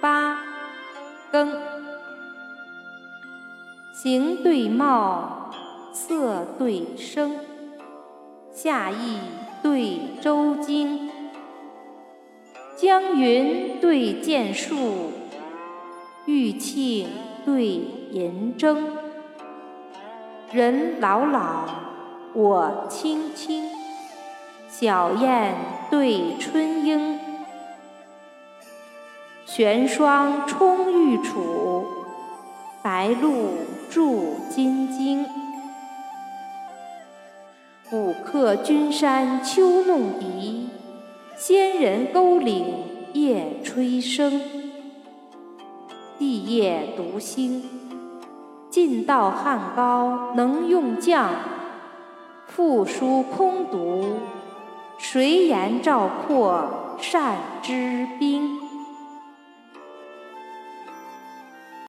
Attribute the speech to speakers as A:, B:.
A: 八更，形对貌，色对声，夏意对周经，江云对剑树，玉磬对银筝。人老老，我青青，小燕对春莺。玄霜冲玉杵，白露著金经。古客君山秋弄笛，仙人沟岭夜吹笙。帝业独星，尽道汉高能用将。复书空读，谁言赵括善之兵？